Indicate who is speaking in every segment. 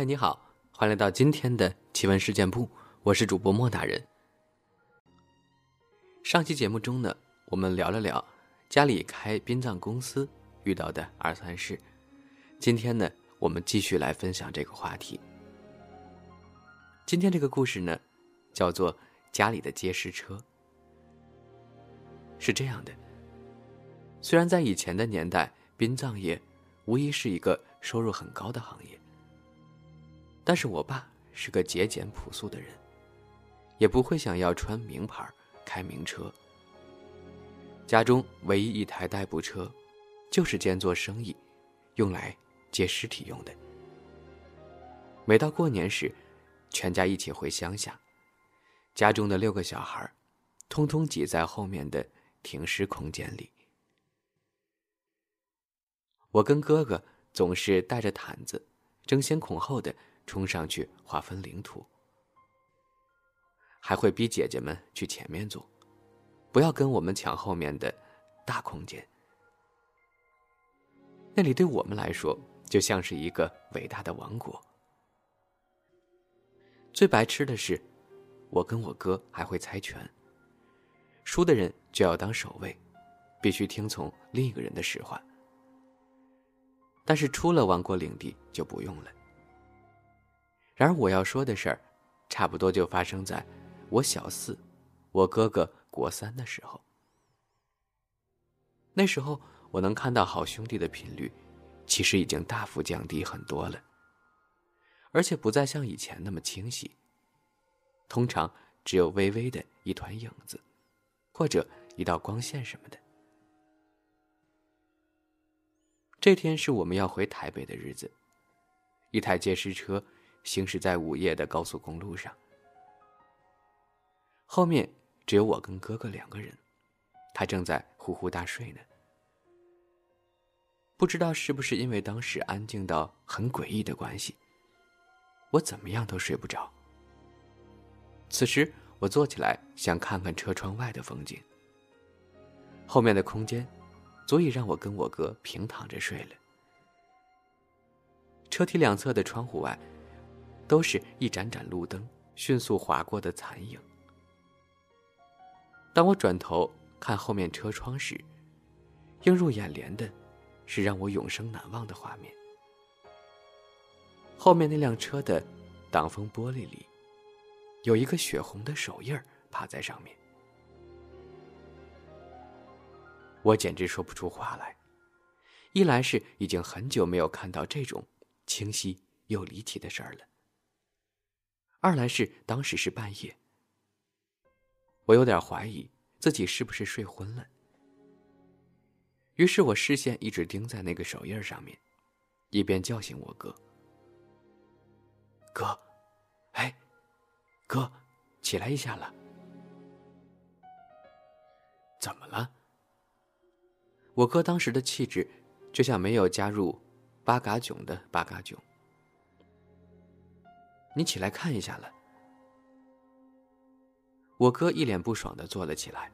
Speaker 1: 嗨，你好，欢迎来到今天的奇闻事件部，我是主播莫大人。上期节目中呢，我们聊了聊家里开殡葬公司遇到的二三事。今天呢，我们继续来分享这个话题。今天这个故事呢，叫做家里的接尸车。是这样的，虽然在以前的年代，殡葬业无疑是一个收入很高的行业。但是我爸是个节俭朴素的人，也不会想要穿名牌、开名车。家中唯一一台代步车，就是兼做生意，用来接尸体用的。每到过年时，全家一起回乡下，家中的六个小孩，通通挤在后面的停尸空间里。我跟哥哥总是带着毯子，争先恐后的。冲上去划分领土，还会逼姐姐们去前面坐，不要跟我们抢后面的大空间。那里对我们来说就像是一个伟大的王国。最白痴的是，我跟我哥还会猜拳，输的人就要当守卫，必须听从另一个人的使唤。但是出了王国领地就不用了。然而我要说的事儿，差不多就发生在我小四，我哥哥国三的时候。那时候我能看到好兄弟的频率，其实已经大幅降低很多了，而且不再像以前那么清晰。通常只有微微的一团影子，或者一道光线什么的。这天是我们要回台北的日子，一台接尸车。行驶在午夜的高速公路上，后面只有我跟哥哥两个人，他正在呼呼大睡呢。不知道是不是因为当时安静到很诡异的关系，我怎么样都睡不着。此时我坐起来想看看车窗外的风景，后面的空间足以让我跟我哥平躺着睡了。车体两侧的窗户外。都是一盏盏路灯迅速划过的残影。当我转头看后面车窗时，映入眼帘的，是让我永生难忘的画面。后面那辆车的挡风玻璃里，有一个血红的手印儿趴在上面。我简直说不出话来，一来是已经很久没有看到这种清晰又离奇的事儿了。二来是当时是半夜，我有点怀疑自己是不是睡昏了。于是我视线一直盯在那个手印上面，一边叫醒我哥：“哥，哎，哥，起来一下了。怎么了？”我哥当时的气质，就像没有加入八嘎囧的八嘎囧。你起来看一下了。我哥一脸不爽的坐了起来。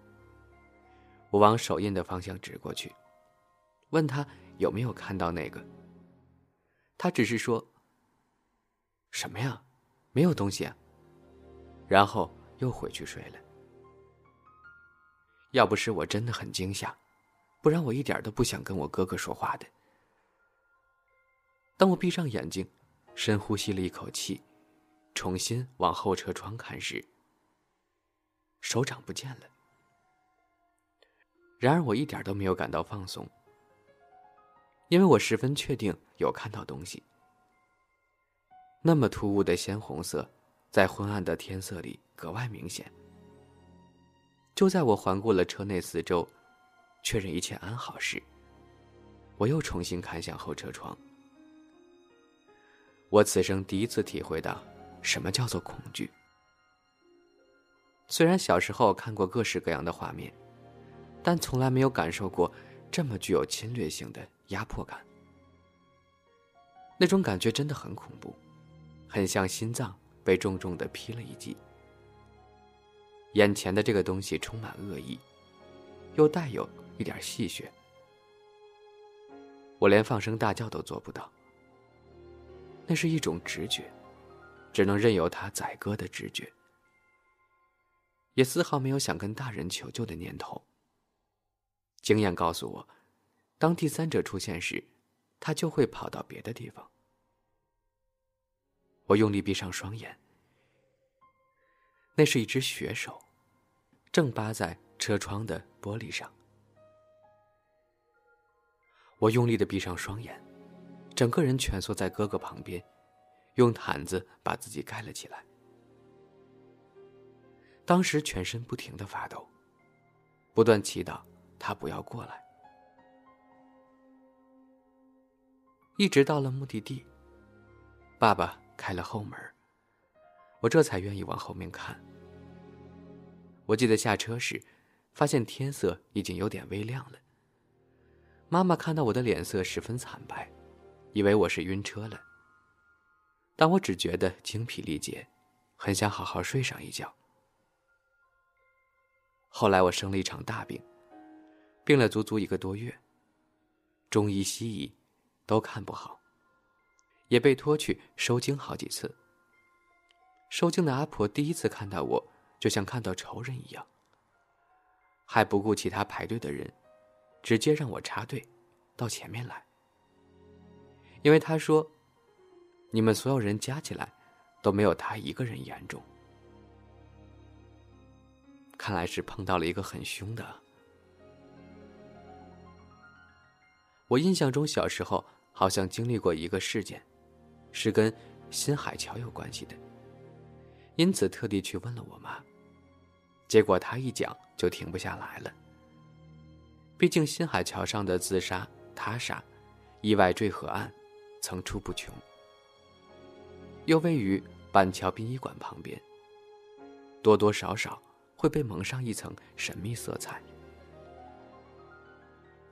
Speaker 1: 我往手印的方向指过去，问他有没有看到那个。他只是说：“什么呀，没有东西啊。”然后又回去睡了。要不是我真的很惊吓，不然我一点都不想跟我哥哥说话的。当我闭上眼睛，深呼吸了一口气。重新往后车窗看时，手掌不见了。然而我一点都没有感到放松，因为我十分确定有看到东西。那么突兀的鲜红色，在昏暗的天色里格外明显。就在我环顾了车内四周，确认一切安好时，我又重新看向后车窗。我此生第一次体会到。什么叫做恐惧？虽然小时候看过各式各样的画面，但从来没有感受过这么具有侵略性的压迫感。那种感觉真的很恐怖，很像心脏被重重的劈了一击。眼前的这个东西充满恶意，又带有一点戏谑，我连放声大叫都做不到。那是一种直觉，只能任由他宰割的直觉，也丝毫没有想跟大人求救的念头。经验告诉我，当第三者出现时，他就会跑到别的地方。我用力闭上双眼，那是一只血手，正扒在车窗的玻璃上。我用力的闭上双眼，整个人蜷缩在哥哥旁边，用毯子把自己盖了起来。当时全身不停的发抖，不断祈祷他不要过来。一直到了目的地，爸爸开了后门，我这才愿意往后面看。我记得下车时，发现天色已经有点微亮了。妈妈看到我的脸色十分惨白，以为我是晕车了。但我只觉得精疲力竭，很想好好睡上一觉。后来我生了一场大病，病了足足一个多月，中医西医都看不好，也被拖去收经好几次。收经的阿婆第一次看到我，就像看到仇人一样，还不顾其他排队的人。直接让我插队，到前面来。因为他说，你们所有人加起来，都没有他一个人严重。看来是碰到了一个很凶的。我印象中小时候好像经历过一个事件，是跟新海桥有关系的，因此特地去问了我妈。结果她一讲就停不下来了。毕竟新海桥上的自杀、他杀、意外坠河案层出不穷，又位于板桥殡仪馆旁边，多多少少会被蒙上一层神秘色彩。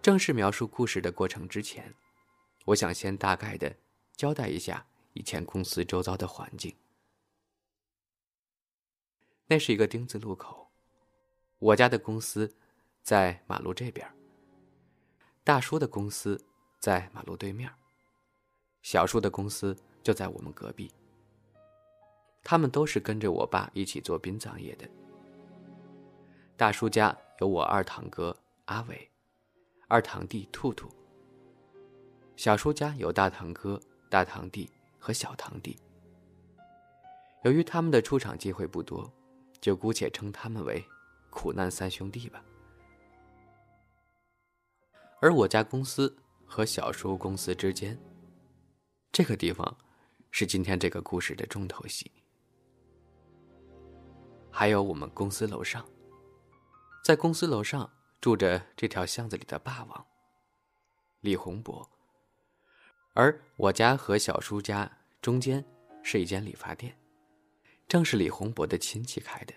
Speaker 1: 正式描述故事的过程之前，我想先大概的交代一下以前公司周遭的环境。那是一个丁字路口，我家的公司。在马路这边，大叔的公司在马路对面，小叔的公司就在我们隔壁。他们都是跟着我爸一起做殡葬业的。大叔家有我二堂哥阿伟，二堂弟兔兔。小叔家有大堂哥、大堂弟和小堂弟。由于他们的出场机会不多，就姑且称他们为“苦难三兄弟”吧。而我家公司和小叔公司之间，这个地方，是今天这个故事的重头戏。还有我们公司楼上，在公司楼上住着这条巷子里的霸王李洪博，而我家和小叔家中间是一间理发店，正是李洪博的亲戚开的。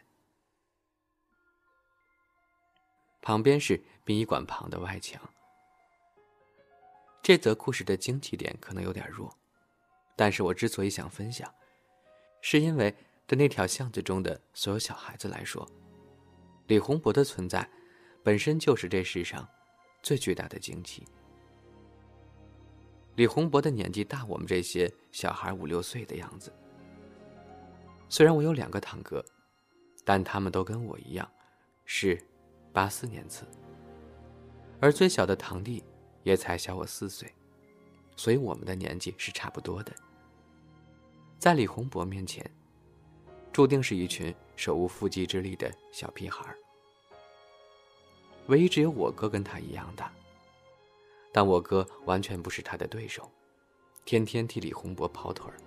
Speaker 1: 旁边是殡仪馆旁的外墙。这则故事的惊奇点可能有点弱，但是我之所以想分享，是因为对那条巷子中的所有小孩子来说，李洪博的存在，本身就是这世上最巨大的惊奇。李洪博的年纪大我们这些小孩五六岁的样子。虽然我有两个堂哥，但他们都跟我一样，是八四年次，而最小的堂弟。也才小我四岁，所以我们的年纪是差不多的。在李洪博面前，注定是一群手无缚鸡之力的小屁孩唯一只有我哥跟他一样大，但我哥完全不是他的对手，天天替李洪博跑腿儿。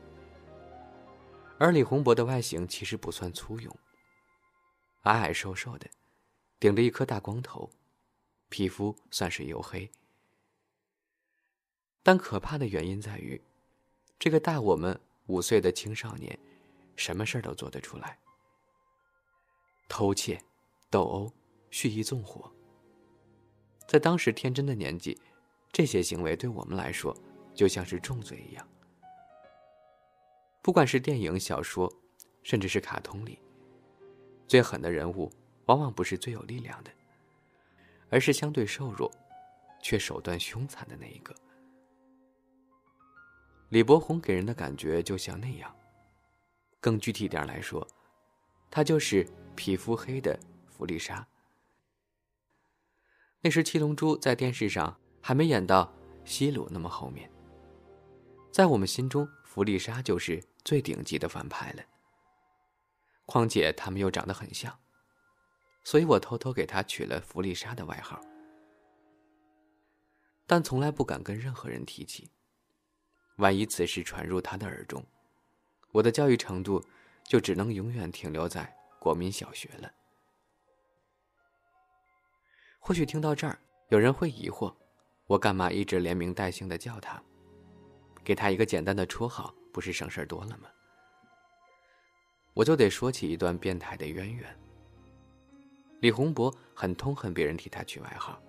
Speaker 1: 而李洪博的外形其实不算粗勇，矮矮瘦瘦的，顶着一颗大光头，皮肤算是黝黑。但可怕的原因在于，这个大我们五岁的青少年，什么事儿都做得出来。偷窃、斗殴、蓄意纵火，在当时天真的年纪，这些行为对我们来说就像是重罪一样。不管是电影、小说，甚至是卡通里，最狠的人物往往不是最有力量的，而是相对瘦弱，却手段凶残的那一个。李伯宏给人的感觉就像那样。更具体点来说，他就是皮肤黑的弗丽莎。那时七龙珠在电视上还没演到西鲁那么后面，在我们心中，弗丽莎就是最顶级的反派了。况且他们又长得很像，所以我偷偷给他取了弗丽莎的外号，但从来不敢跟任何人提起。万一此事传入他的耳中，我的教育程度就只能永远停留在国民小学了。或许听到这儿，有人会疑惑：我干嘛一直连名带姓的叫他？给他一个简单的绰号，不是省事儿多了吗？我就得说起一段变态的渊源。李洪博很痛恨别人替他取外号，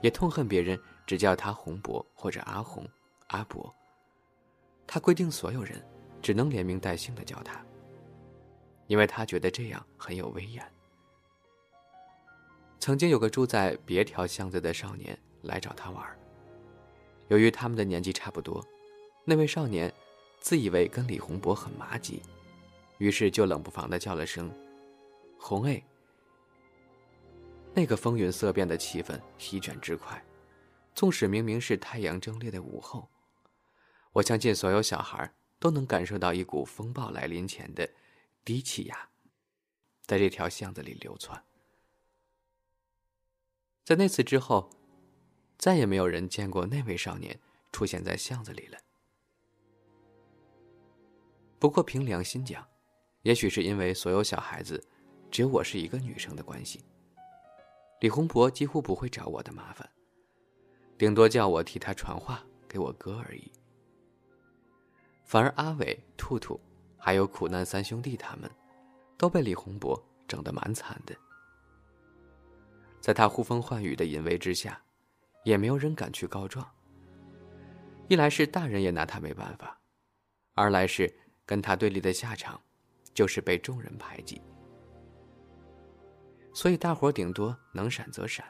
Speaker 1: 也痛恨别人只叫他洪博或者阿红、阿伯。他规定所有人只能连名带姓的叫他，因为他觉得这样很有威严。曾经有个住在别条巷子的少年来找他玩，由于他们的年纪差不多，那位少年自以为跟李洪博很麻吉。于是就冷不防的叫了声“红 A”。那个风云色变的气氛席卷之快，纵使明明是太阳蒸烈的午后，我相信所有小孩都能感受到一股风暴来临前的低气压，在这条巷子里流窜。在那次之后，再也没有人见过那位少年出现在巷子里了。不过凭良心讲，也许是因为所有小孩子，只有我是一个女生的关系。李洪博几乎不会找我的麻烦，顶多叫我替他传话给我哥而已。反而阿伟、兔兔，还有苦难三兄弟他们，都被李洪博整得蛮惨的。在他呼风唤雨的淫威之下，也没有人敢去告状。一来是大人也拿他没办法，二来是跟他对立的下场。就是被众人排挤，所以大伙顶多能闪则闪。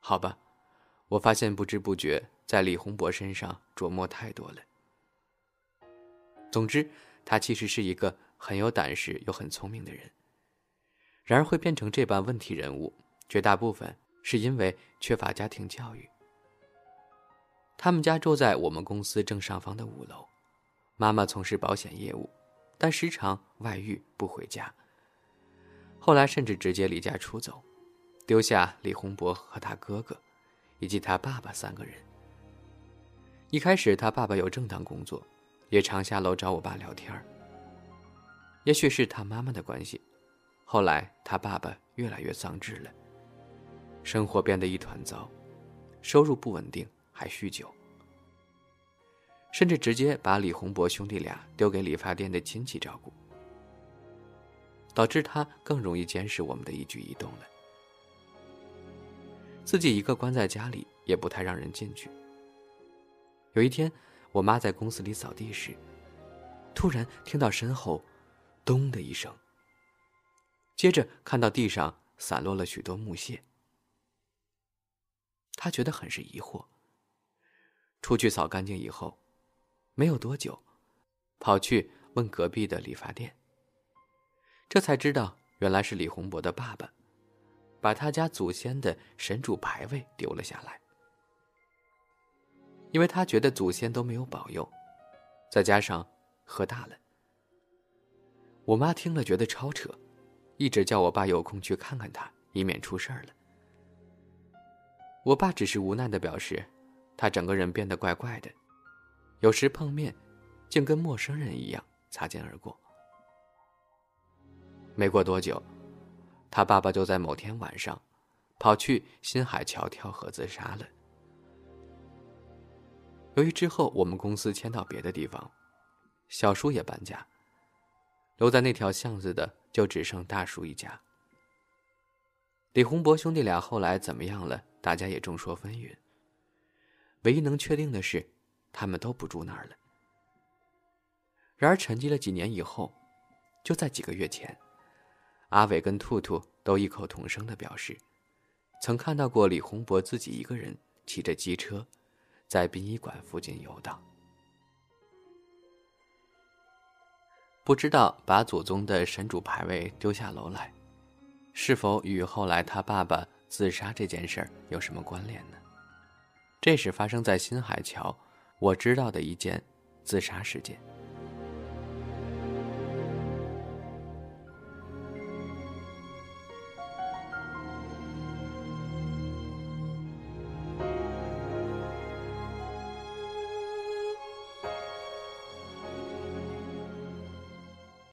Speaker 1: 好吧，我发现不知不觉在李洪博身上琢磨太多了。总之，他其实是一个很有胆识又很聪明的人。然而会变成这般问题人物，绝大部分是因为缺乏家庭教育。他们家住在我们公司正上方的五楼，妈妈从事保险业务。但时常外遇不回家。后来甚至直接离家出走，丢下李洪博和他哥哥，以及他爸爸三个人。一开始他爸爸有正当工作，也常下楼找我爸聊天也许是他妈妈的关系，后来他爸爸越来越丧志了，生活变得一团糟，收入不稳定，还酗酒。甚至直接把李洪博兄弟俩丢给理发店的亲戚照顾，导致他更容易监视我们的一举一动了。自己一个关在家里，也不太让人进去。有一天，我妈在公司里扫地时，突然听到身后“咚”的一声，接着看到地上散落了许多木屑，她觉得很是疑惑。出去扫干净以后。没有多久，跑去问隔壁的理发店。这才知道，原来是李洪博的爸爸，把他家祖先的神主牌位丢了下来。因为他觉得祖先都没有保佑，再加上喝大了。我妈听了觉得超扯，一直叫我爸有空去看看他，以免出事儿了。我爸只是无奈的表示，他整个人变得怪怪的。有时碰面，竟跟陌生人一样擦肩而过。没过多久，他爸爸就在某天晚上，跑去新海桥跳河自杀了。由于之后我们公司迁到别的地方，小叔也搬家，留在那条巷子的就只剩大叔一家。李洪博兄弟俩后来怎么样了？大家也众说纷纭。唯一能确定的是。他们都不住那儿了。然而沉寂了几年以后，就在几个月前，阿伟跟兔兔都异口同声的表示，曾看到过李洪博自己一个人骑着机车，在殡仪馆附近游荡。不知道把祖宗的神主牌位丢下楼来，是否与后来他爸爸自杀这件事儿有什么关联呢？这是发生在新海桥，我知道的一件自杀事件。